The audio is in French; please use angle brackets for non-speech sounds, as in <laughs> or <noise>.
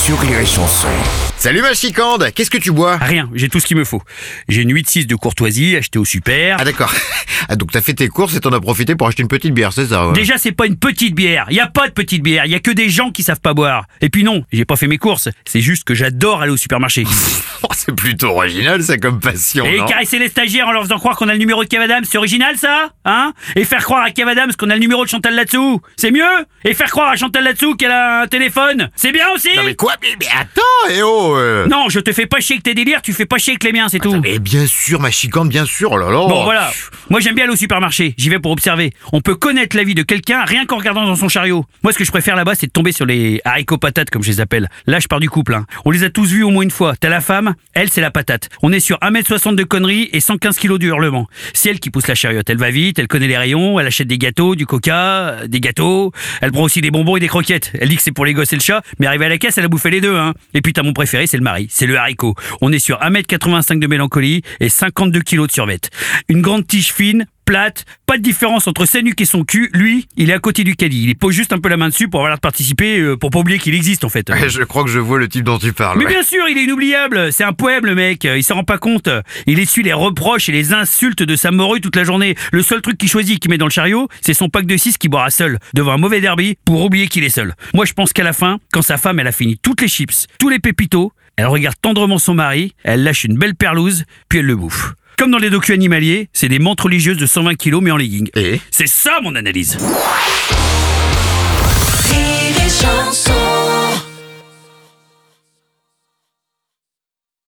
sur Rire et Chanson. Salut ma chicande, qu'est-ce que tu bois? Rien, j'ai tout ce qu'il me faut. J'ai une 8-6 de courtoisie achetée au super. Ah d'accord. <laughs> Ah donc t'as fait tes courses et t'en as profité pour acheter une petite bière, c'est ça ouais. Déjà, c'est pas une petite bière. Y a pas de petite bière. Y a que des gens qui savent pas boire. Et puis non, j'ai pas fait mes courses. C'est juste que j'adore aller au supermarché. <laughs> <laughs> C'est plutôt original ça comme passion, Et non caresser les stagiaires en leur faisant croire qu'on a le numéro de Kev Adams, c'est original ça Hein Et faire croire à Kev Adams qu'on a le numéro de Chantal Latsou, c'est mieux Et faire croire à Chantal Latsou qu'elle a un téléphone, c'est bien aussi Non mais quoi mais, mais attends, eh oh euh. Non, je te fais pas chier avec tes délires, tu fais pas chier avec les miens, c'est tout. Mais bien sûr ma chicande, bien sûr, oh là là Bon voilà, moi j'aime bien aller au supermarché, j'y vais pour observer. On peut connaître la vie de quelqu'un rien qu'en regardant dans son chariot. Moi ce que je préfère là-bas c'est de tomber sur les haricots patates comme je les appelle. Là je pars du couple. hein. On les a tous vus au moins une fois. T'as la femme, elle c'est la patate. On est sur 1m60 de conneries et 115 kg de hurlement. C'est elle qui pousse la chariote, elle va vite, elle connaît les rayons, elle achète des gâteaux, du coca, euh, des gâteaux, elle prend aussi des bonbons et des croquettes. Elle dit que c'est pour les gosses et le chat, mais arrivé à la caisse elle a bouffé les deux. Hein. Et puis t'as mon préféré, c'est le mari, c'est le haricot. On est sur 1m85 de mélancolie et 52 kg de survette. Une grande tige fine, plate, pas de différence entre sa nuque et son cul. Lui, il est à côté du caddie. Il pose juste un peu la main dessus pour avoir l'air de participer, euh, pour pas oublier qu'il existe en fait. Ouais, Je crois que je vois le type dont tu parles. Mais ouais. bien sûr, il est inoubliable. C'est un poème, le mec. Il s'en rend pas compte. Il essuie les reproches et les insultes de sa morue toute la journée. Le seul truc qu'il choisit, qu'il met dans le chariot, c'est son pack de 6 qu'il boira seul, devant un mauvais derby, pour oublier qu'il est seul. Moi, je pense qu'à la fin, quand sa femme, elle a fini toutes les chips, tous les pépitos, elle regarde tendrement son mari, elle lâche une belle perlouse, puis elle le bouffe. Comme dans les docus animaliers, c'est des menthes religieuses de 120 kilos mais en legging. Et C'est ça mon analyse. Rire et chanson